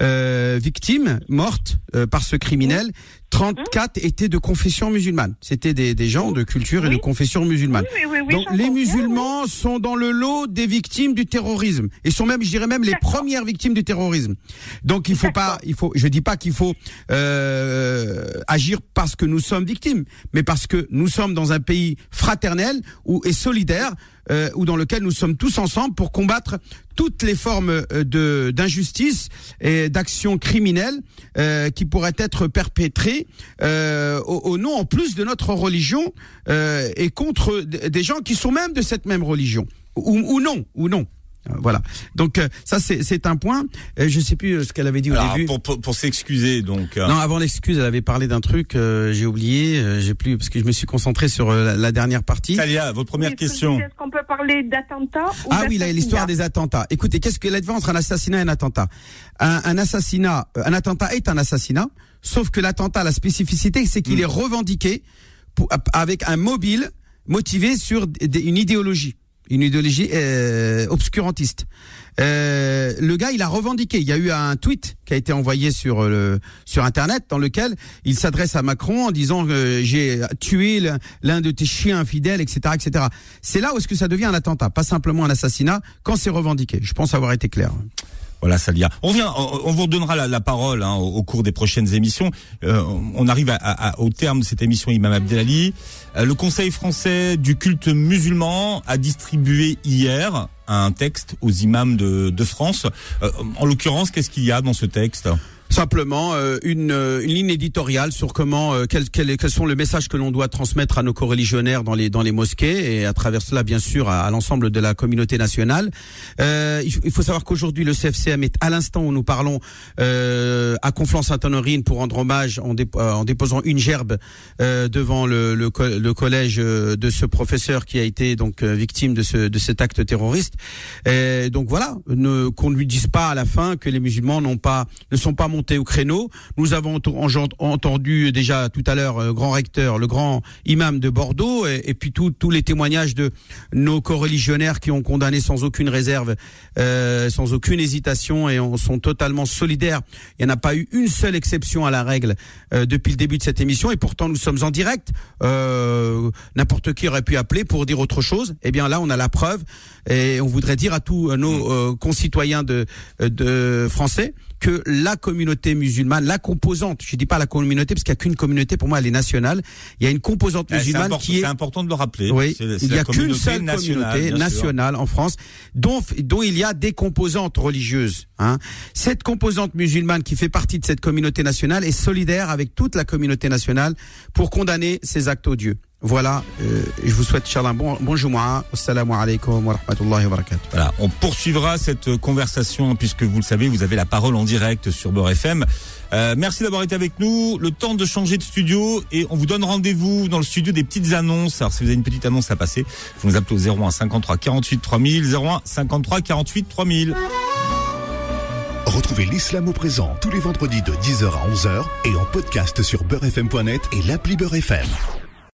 euh, victimes mortes euh, par ce criminel, 34 étaient de confession musulmane. C'était des, des gens de culture et de confession musulmane. Oui, oui, oui, Donc les bien, musulmans sont dans le lot des victimes du terrorisme et sont même, je dirais même, les premières victimes du terrorisme. Donc il faut pas, il faut, je dis pas qu'il faut euh, agir parce que nous sommes victimes, mais parce que nous sommes dans un pays fraternel ou et solidaire euh, ou dans lequel nous sommes tous ensemble pour combattre toutes les formes euh, de d'injustice et d'actions criminelles euh, qui pourraient être perpétrées euh, au, au nom en plus de notre religion euh, et contre des gens qui sont même de cette même religion ou, ou non ou non. Euh, Voilà. Donc euh, ça c'est c'est un point. Euh, je sais plus euh, ce qu'elle avait dit au Alors, début. pour, pour, pour s'excuser, donc. euh, Non, avant l'excuse, elle avait parlé d'un truc, euh, j'ai oublié, euh, j'ai plus parce que je me suis concentré sur euh, la, la dernière partie. Salia, votre première Oui, question. Est-ce qu'on peut parler d'attentat ou Ah oui, l'histoire des attentats. Écoutez, qu'est-ce que la différence entre un assassinat et un attentat? Un, un assassinat, euh, un attentat est un assassinat, sauf que l'attentat, la spécificité, c'est qu'il est revendiqué pour- avec un mobile motivé sur une idéologie, une idéologie euh, obscurantiste. Euh, le gars, il a revendiqué. Il y a eu un tweet qui a été envoyé sur euh, sur internet dans lequel il s'adresse à Macron en disant j'ai tué l'un- l'un de tes chiens infidèles, etc., etc. C'est là où est-ce que ça devient un attentat, pas simplement un assassinat quand c'est revendiqué. Je pense avoir été clair. Voilà, Salia. On revient, on vous redonnera la, parole hein, au, cours des prochaines émissions. Euh, on arrive au terme de cette émission, Imam Abdelali. Euh, le Conseil français du culte musulman a distribué hier un texte aux imams de, de France. Euh, en l'occurrence, qu'est-ce qu'il y a dans ce texte? Simplement euh, une, euh, une ligne éditoriale sur comment euh, quels, quels, quels sont les messages que l'on doit transmettre à nos coreligionnaires dans les dans les mosquées et à travers cela bien sûr à, à l'ensemble de la communauté nationale. Euh, il, faut- savoir qu'aujourd'hui le CFCM est à l'instant où nous parlons euh, à Conflans-Sainte-Honorine pour rendre hommage en, dép- euh, en déposant une gerbe euh, devant le, le, le collège euh, de ce professeur qui a été donc euh, victime de ce de cet acte terroriste. Et donc voilà, qu'on ne lui dise pas à la fin que les musulmans n'ont pas ne sont pas montés au créneau. Nous avons entendu déjà tout à l'heure euh, grand recteur, le grand imam de Bordeaux, et, et puis tous les témoignages de nos coreligionnaires qui ont condamné sans aucune réserve, euh, sans aucune hésitation, et on, sont totalement solidaires. Il n'y en a pas eu une seule exception à la règle euh, depuis le début de cette émission, et pourtant nous sommes en direct. Euh, N'importe qui aurait pu appeler pour dire autre chose. Eh bien là, on a la preuve, et on voudrait dire à tous euh, nos euh, concitoyens de, de français que la communauté musulmane, la composante, je dis pas la communauté parce qu'il n'y a qu'une communauté, pour moi elle est nationale, il y a une composante Eh, musulmane qui est c'est important de le rappeler. oui, il n'y a qu'une seule nationale, communauté nationale en France, dont, dont il y a des composantes religieuses. Hein. Cette composante musulmane qui fait partie de cette communauté nationale est solidaire avec toute la communauté nationale pour condamner ces actes odieux. Voilà, euh, je vous souhaite, Inch'Allah, un bon, bon Jumu'ah. Assalamu alaikum wa rahmatullahi wa barakatuh. Voilà, on poursuivra cette conversation puisque vous le savez, vous avez la parole en direct sur Beurre FM. Euh, merci d'avoir été avec nous. Le temps de changer de studio et on vous donne rendez-vous dans le studio des petites annonces. Alors si vous avez une petite annonce à passer, vous nous appelez au 01 53 48 3000, 01 53 48 3000. Retrouvez l'islam au présent tous les vendredis de 10h à 11h et en podcast sur beurrefm.net et l'appli Beurre FM.